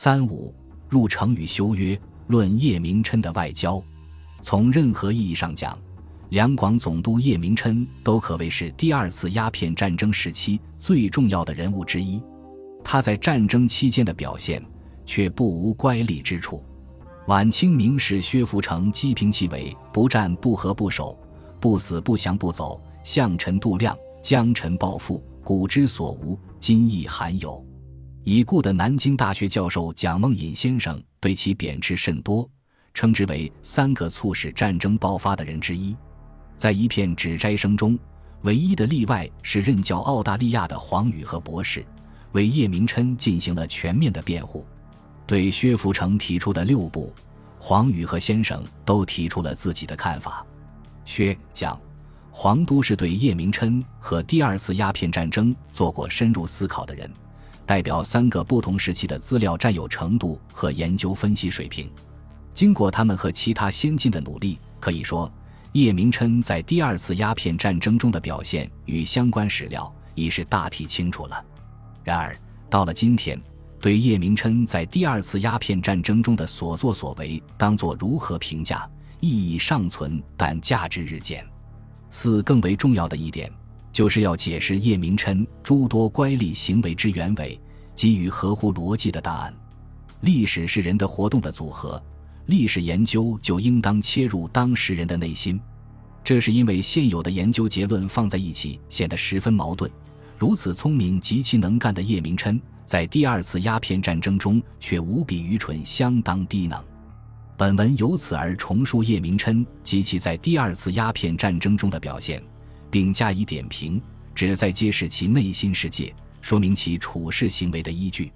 三五入城与修约，论叶明琛的外交。从任何意义上讲，两广总督叶明琛都可谓是第二次鸦片战争时期最重要的人物之一。他在战争期间的表现却不无乖戾之处。晚清名士薛福成讥评其为“不战不和不守，不死不降不走，相臣度量，将臣抱负，古之所无，今亦罕有。”已故的南京大学教授蒋梦尹先生对其贬斥甚多，称之为三个促使战争爆发的人之一。在一片指摘声中，唯一的例外是任教澳大利亚的黄宇和博士，为叶明琛进行了全面的辩护。对薛福成提出的六部，黄宇和先生都提出了自己的看法。薛蒋黄都是对叶明琛和第二次鸦片战争做过深入思考的人，代表三个不同时期的资料占有程度和研究分析水平。经过他们和其他先进的努力，可以说叶明琛在第二次鸦片战争中的表现与相关史料已是大体清楚了。然而到了今天。对叶明琛在第二次鸦片战争中的所作所为，当作如何评价，意义尚存，但价值日渐。四更为重要的一点，就是要解释叶明琛诸多乖戾行为之原委，给予合乎逻辑的答案。历史是人的活动的组合，历史研究就应当切入当事人的内心。这是因为现有的研究结论放在一起显得十分矛盾。如此聪明极其能干的叶明琛。在第二次鸦片战争中，却无比愚蠢，相当低能。本文由此而重述叶明琛及其在第二次鸦片战争中的表现，并加以点评，旨在揭示其内心世界，说明其处事行为的依据。